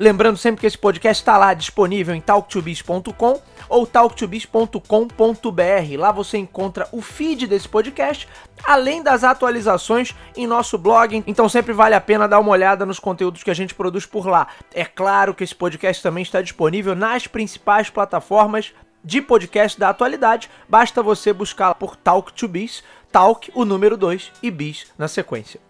Lembrando sempre que esse podcast está lá disponível em talktobiz.com ou talktobiz.com.br. Lá você encontra o feed desse podcast, além das atualizações em nosso blog. Então sempre vale a pena dar uma olhada nos conteúdos que a gente produz por lá. É claro que esse podcast também está disponível nas principais plataformas de podcast da atualidade. Basta você buscar por Talk to Biz, Talk, o número 2 e Biz na sequência.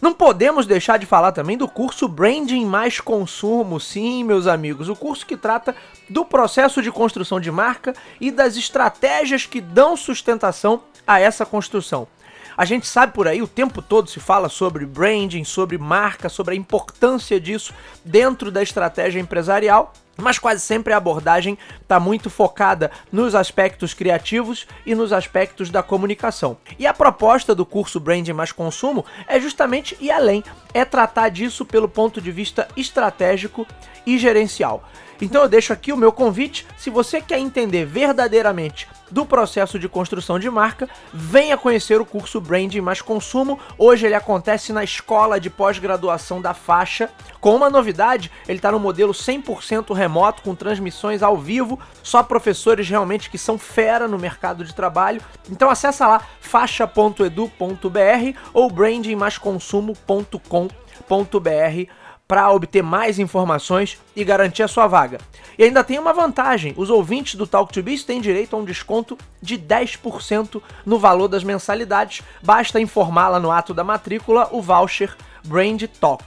Não podemos deixar de falar também do curso Branding mais Consumo, sim, meus amigos, o curso que trata do processo de construção de marca e das estratégias que dão sustentação a essa construção. A gente sabe por aí, o tempo todo se fala sobre branding, sobre marca, sobre a importância disso dentro da estratégia empresarial mas quase sempre a abordagem está muito focada nos aspectos criativos e nos aspectos da comunicação. E a proposta do curso Branding mais Consumo é justamente ir além, é tratar disso pelo ponto de vista estratégico e gerencial. Então eu deixo aqui o meu convite, se você quer entender verdadeiramente do processo de construção de marca, venha conhecer o curso Branding mais Consumo. Hoje ele acontece na Escola de Pós-Graduação da Faixa. Com uma novidade, ele está no modelo 100% remoto, com transmissões ao vivo, só professores realmente que são fera no mercado de trabalho. Então acessa lá faixa.edu.br ou brandingmaisconsumo.com.br para obter mais informações e garantir a sua vaga. E ainda tem uma vantagem: os ouvintes do Talk to Biz têm direito a um desconto de 10% no valor das mensalidades. Basta informá-la no ato da matrícula o voucher Brand Talk.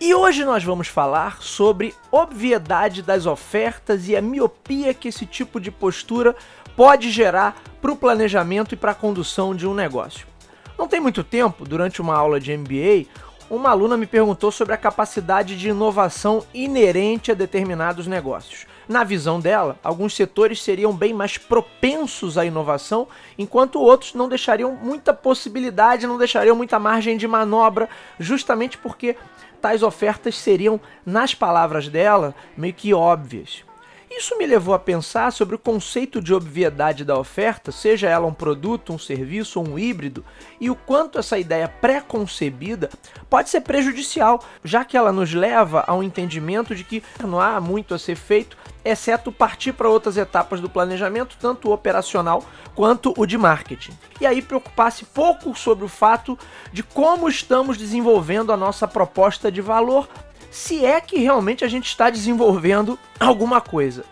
E hoje nós vamos falar sobre obviedade das ofertas e a miopia que esse tipo de postura pode gerar para o planejamento e para a condução de um negócio. Não tem muito tempo, durante uma aula de MBA, uma aluna me perguntou sobre a capacidade de inovação inerente a determinados negócios. Na visão dela, alguns setores seriam bem mais propensos à inovação, enquanto outros não deixariam muita possibilidade, não deixariam muita margem de manobra, justamente porque tais ofertas seriam, nas palavras dela, meio que óbvias. Isso me levou a pensar sobre o conceito de obviedade da oferta, seja ela um produto, um serviço ou um híbrido, e o quanto essa ideia pré-concebida pode ser prejudicial, já que ela nos leva ao entendimento de que não há muito a ser feito, exceto partir para outras etapas do planejamento, tanto o operacional quanto o de marketing. E aí preocupar-se pouco sobre o fato de como estamos desenvolvendo a nossa proposta de valor se é que realmente a gente está desenvolvendo alguma coisa.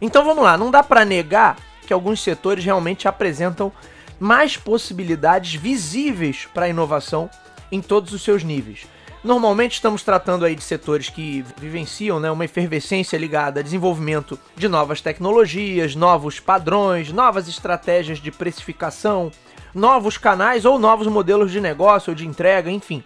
Então vamos lá, não dá para negar que alguns setores realmente apresentam mais possibilidades visíveis para a inovação em todos os seus níveis. Normalmente estamos tratando aí de setores que vivenciam né, uma efervescência ligada a desenvolvimento de novas tecnologias, novos padrões, novas estratégias de precificação, novos canais ou novos modelos de negócio ou de entrega, enfim.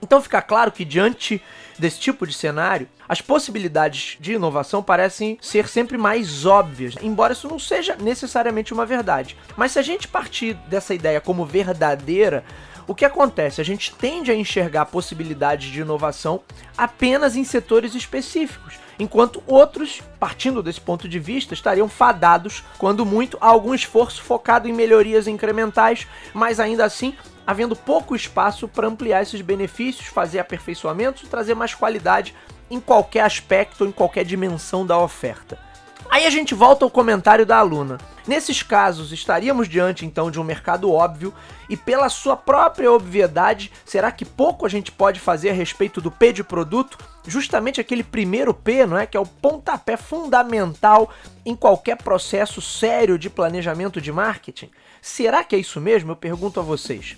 Então fica claro que diante desse tipo de cenário, as possibilidades de inovação parecem ser sempre mais óbvias, embora isso não seja necessariamente uma verdade. Mas se a gente partir dessa ideia como verdadeira, o que acontece? A gente tende a enxergar possibilidades de inovação apenas em setores específicos, enquanto outros, partindo desse ponto de vista, estariam fadados, quando muito, a algum esforço focado em melhorias incrementais, mas ainda assim havendo pouco espaço para ampliar esses benefícios, fazer aperfeiçoamentos trazer mais qualidade em qualquer aspecto em qualquer dimensão da oferta. Aí a gente volta ao comentário da aluna. Nesses casos, estaríamos diante então de um mercado óbvio e pela sua própria obviedade, será que pouco a gente pode fazer a respeito do P de produto? Justamente aquele primeiro P, não é, que é o pontapé fundamental em qualquer processo sério de planejamento de marketing. Será que é isso mesmo? Eu pergunto a vocês.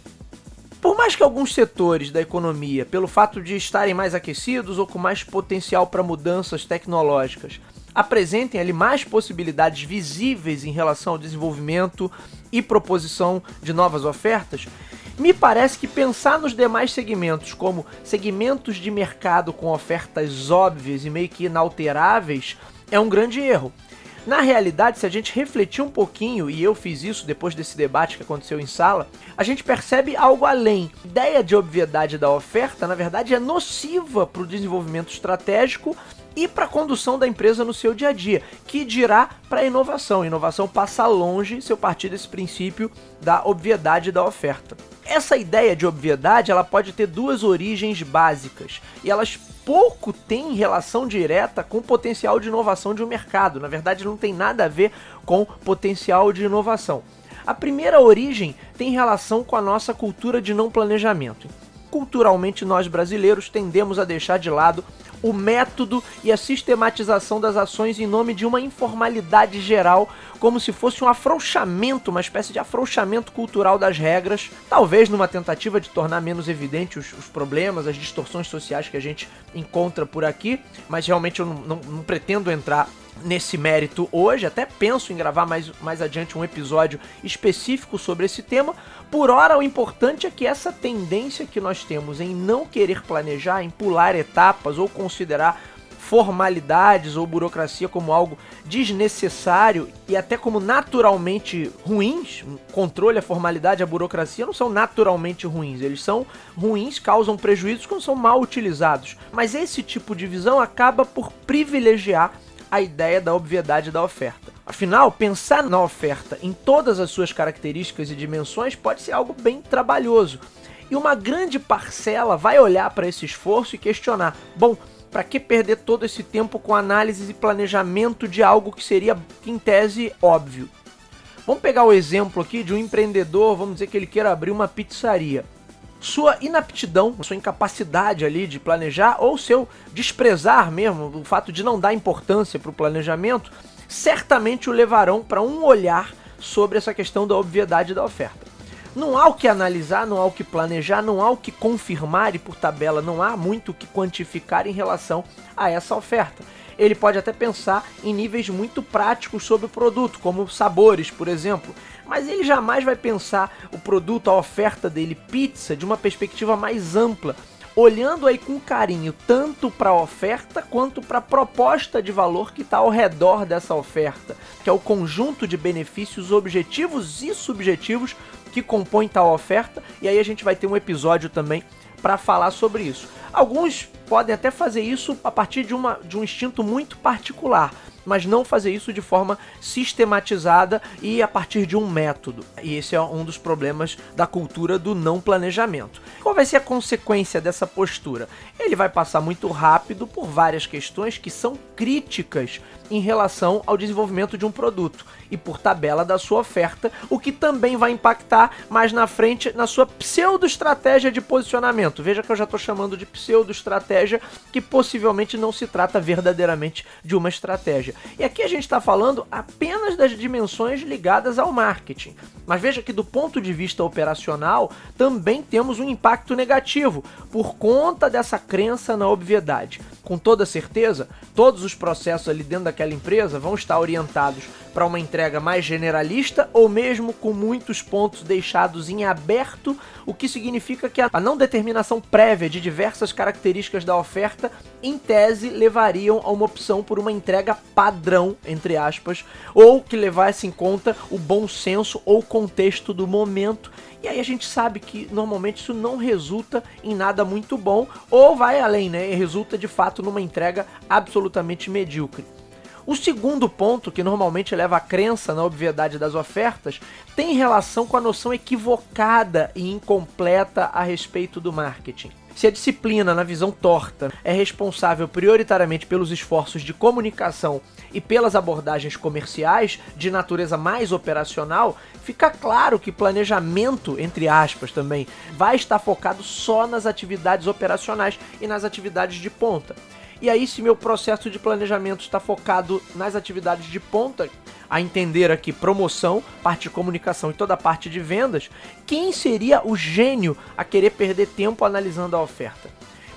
Por mais que alguns setores da economia, pelo fato de estarem mais aquecidos ou com mais potencial para mudanças tecnológicas, apresentem ali mais possibilidades visíveis em relação ao desenvolvimento e proposição de novas ofertas, me parece que pensar nos demais segmentos como segmentos de mercado com ofertas óbvias e meio que inalteráveis é um grande erro. Na realidade, se a gente refletir um pouquinho, e eu fiz isso depois desse debate que aconteceu em sala, a gente percebe algo além. A ideia de obviedade da oferta, na verdade, é nociva para o desenvolvimento estratégico e para a condução da empresa no seu dia a dia, que dirá para a inovação. Inovação passa longe se eu partir desse princípio da obviedade da oferta. Essa ideia de obviedade ela pode ter duas origens básicas e elas pouco têm relação direta com o potencial de inovação de um mercado. Na verdade, não tem nada a ver com potencial de inovação. A primeira origem tem relação com a nossa cultura de não planejamento. Culturalmente, nós brasileiros tendemos a deixar de lado o método e a sistematização das ações em nome de uma informalidade geral, como se fosse um afrouxamento, uma espécie de afrouxamento cultural das regras, talvez numa tentativa de tornar menos evidente os, os problemas, as distorções sociais que a gente encontra por aqui, mas realmente eu não, não, não pretendo entrar nesse mérito hoje, até penso em gravar mais, mais adiante um episódio específico sobre esse tema. Por hora, o importante é que essa tendência que nós temos em não querer planejar, em pular etapas ou considerar formalidades ou burocracia como algo desnecessário e até como naturalmente ruins, controle, a formalidade, a burocracia não são naturalmente ruins, eles são ruins, causam prejuízos quando são mal utilizados. Mas esse tipo de visão acaba por privilegiar a ideia da obviedade da oferta. Afinal, pensar na oferta em todas as suas características e dimensões pode ser algo bem trabalhoso. E uma grande parcela vai olhar para esse esforço e questionar: bom, para que perder todo esse tempo com análise e planejamento de algo que seria, em tese, óbvio? Vamos pegar o exemplo aqui de um empreendedor, vamos dizer que ele queira abrir uma pizzaria sua inaptidão, sua incapacidade ali de planejar ou seu desprezar mesmo, o fato de não dar importância para o planejamento, certamente o levarão para um olhar sobre essa questão da obviedade da oferta. Não há o que analisar, não há o que planejar, não há o que confirmar e por tabela não há muito o que quantificar em relação a essa oferta. Ele pode até pensar em níveis muito práticos sobre o produto, como sabores, por exemplo, mas ele jamais vai pensar o produto, a oferta dele, pizza, de uma perspectiva mais ampla, olhando aí com carinho tanto para a oferta quanto para a proposta de valor que está ao redor dessa oferta, que é o conjunto de benefícios objetivos e subjetivos que compõem tal oferta, e aí a gente vai ter um episódio também para falar sobre isso. Alguns podem até fazer isso a partir de, uma, de um instinto muito particular, mas não fazer isso de forma sistematizada e a partir de um método. E esse é um dos problemas da cultura do não planejamento. Qual vai ser a consequência dessa postura? Ele vai passar muito rápido por várias questões que são críticas em relação ao desenvolvimento de um produto e por tabela da sua oferta, o que também vai impactar mais na frente na sua pseudo-estratégia de posicionamento. Veja que eu já estou chamando de pseudo-estratégia, que possivelmente não se trata verdadeiramente de uma estratégia. E aqui a gente está falando apenas das dimensões ligadas ao marketing. Mas veja que do ponto de vista operacional, também temos um impacto negativo por conta dessa crença na obviedade. Com toda certeza, todos os processos ali dentro daquela empresa vão estar orientados para uma entrega mais generalista ou mesmo com muitos pontos deixados em aberto, o que significa que a não determinação prévia de diversas características da oferta, em tese, levariam a uma opção por uma entrega padrão, entre aspas, ou que levasse em conta o bom senso ou contexto do momento. E aí a gente sabe que normalmente isso não resulta em nada muito bom, ou vai além, né? Resulta de fato numa entrega absolutamente medíocre. O segundo ponto, que normalmente leva à crença na obviedade das ofertas, tem relação com a noção equivocada e incompleta a respeito do marketing. Se a disciplina, na visão torta, é responsável prioritariamente pelos esforços de comunicação e pelas abordagens comerciais de natureza mais operacional, fica claro que planejamento, entre aspas também, vai estar focado só nas atividades operacionais e nas atividades de ponta. E aí, se meu processo de planejamento está focado nas atividades de ponta, a entender aqui promoção, parte de comunicação e toda a parte de vendas, quem seria o gênio a querer perder tempo analisando a oferta?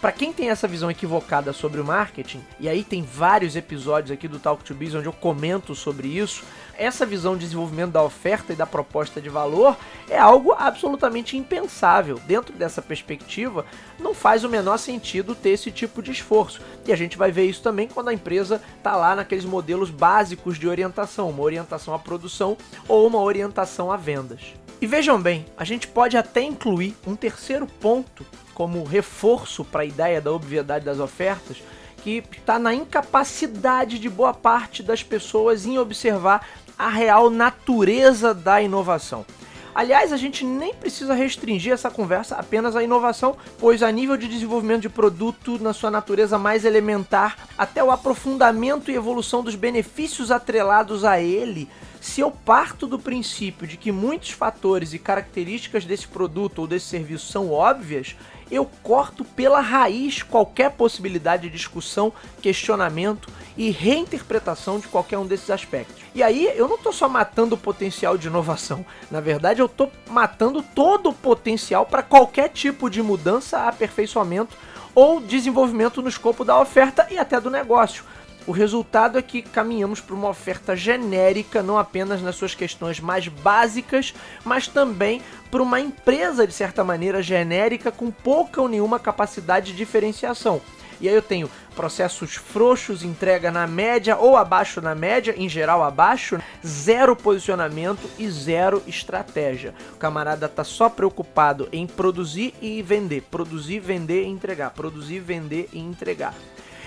Para quem tem essa visão equivocada sobre o marketing, e aí tem vários episódios aqui do Talk to Biz onde eu comento sobre isso, essa visão de desenvolvimento da oferta e da proposta de valor é algo absolutamente impensável. Dentro dessa perspectiva, não faz o menor sentido ter esse tipo de esforço. E a gente vai ver isso também quando a empresa está lá naqueles modelos básicos de orientação, uma orientação à produção ou uma orientação a vendas. E vejam bem, a gente pode até incluir um terceiro ponto como reforço para a ideia da obviedade das ofertas, que está na incapacidade de boa parte das pessoas em observar a real natureza da inovação. Aliás, a gente nem precisa restringir essa conversa apenas à inovação, pois a nível de desenvolvimento de produto na sua natureza mais elementar, até o aprofundamento e evolução dos benefícios atrelados a ele, se eu parto do princípio de que muitos fatores e características desse produto ou desse serviço são óbvias, eu corto pela raiz qualquer possibilidade de discussão, questionamento e reinterpretação de qualquer um desses aspectos. E aí eu não estou só matando o potencial de inovação, na verdade eu estou matando todo o potencial para qualquer tipo de mudança, aperfeiçoamento ou desenvolvimento no escopo da oferta e até do negócio. O resultado é que caminhamos para uma oferta genérica, não apenas nas suas questões mais básicas, mas também para uma empresa, de certa maneira, genérica, com pouca ou nenhuma capacidade de diferenciação. E aí eu tenho processos frouxos, entrega na média ou abaixo na média, em geral abaixo, zero posicionamento e zero estratégia. O camarada tá só preocupado em produzir e vender, produzir, vender e entregar, produzir, vender e entregar.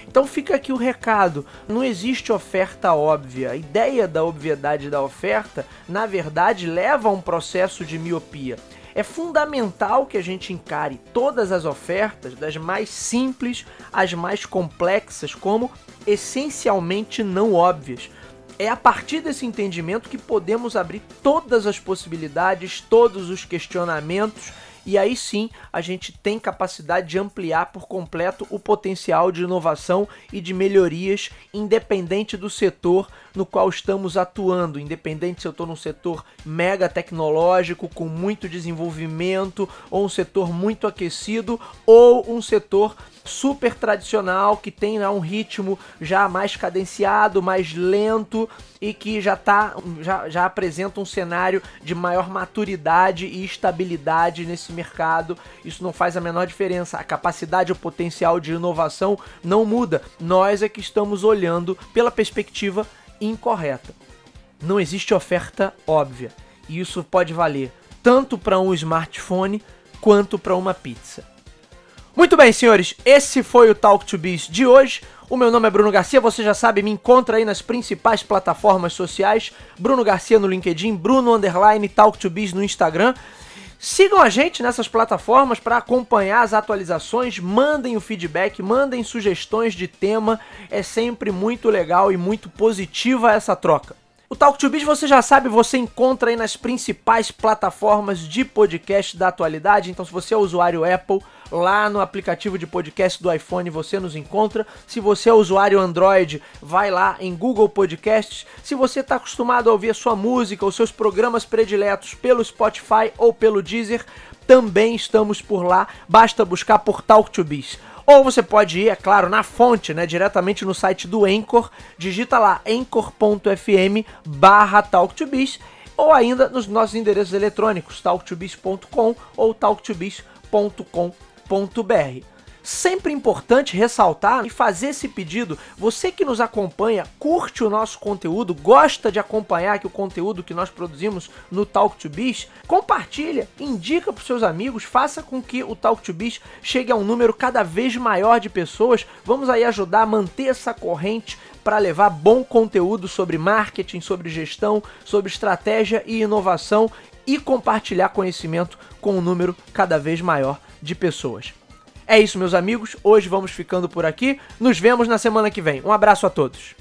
Então fica aqui o recado: não existe oferta óbvia. A ideia da obviedade da oferta, na verdade, leva a um processo de miopia. É fundamental que a gente encare todas as ofertas, das mais simples às mais complexas, como essencialmente não óbvias. É a partir desse entendimento que podemos abrir todas as possibilidades, todos os questionamentos e aí sim a gente tem capacidade de ampliar por completo o potencial de inovação e de melhorias, independente do setor no qual estamos atuando, independente se eu estou num setor mega tecnológico, com muito desenvolvimento, ou um setor muito aquecido, ou um setor super tradicional que tem um ritmo já mais cadenciado, mais lento e que já, tá, já, já apresenta um cenário de maior maturidade e estabilidade nesse mercado. Isso não faz a menor diferença. A capacidade, o potencial de inovação não muda. Nós é que estamos olhando pela perspectiva incorreta. Não existe oferta óbvia. E isso pode valer tanto para um smartphone quanto para uma pizza. Muito bem, senhores, esse foi o Talk to Biz de hoje. O meu nome é Bruno Garcia, você já sabe, me encontra aí nas principais plataformas sociais. Bruno Garcia no LinkedIn, Bruno Underline Talk to Biz no Instagram. Sigam a gente nessas plataformas para acompanhar as atualizações, mandem o feedback, mandem sugestões de tema, é sempre muito legal e muito positiva essa troca. O Talk to Biz, você já sabe, você encontra aí nas principais plataformas de podcast da atualidade. Então, se você é usuário Apple, lá no aplicativo de podcast do iPhone você nos encontra. Se você é usuário Android, vai lá em Google Podcasts. Se você está acostumado a ouvir a sua música, os seus programas prediletos pelo Spotify ou pelo Deezer, também estamos por lá. Basta buscar por Talk to Biz. Ou você pode ir, é claro, na fonte, né, diretamente no site do Anchor, digita lá anchor.fm barra talktobiz, ou ainda nos nossos endereços eletrônicos, talktobiz.com ou talktobiz.com.br. Sempre importante ressaltar e fazer esse pedido. Você que nos acompanha, curte o nosso conteúdo, gosta de acompanhar aqui o conteúdo que nós produzimos no Talk to Biz, compartilha, indica para seus amigos, faça com que o Talk to Biz chegue a um número cada vez maior de pessoas. Vamos aí ajudar a manter essa corrente para levar bom conteúdo sobre marketing, sobre gestão, sobre estratégia e inovação e compartilhar conhecimento com um número cada vez maior de pessoas. É isso, meus amigos. Hoje vamos ficando por aqui. Nos vemos na semana que vem. Um abraço a todos.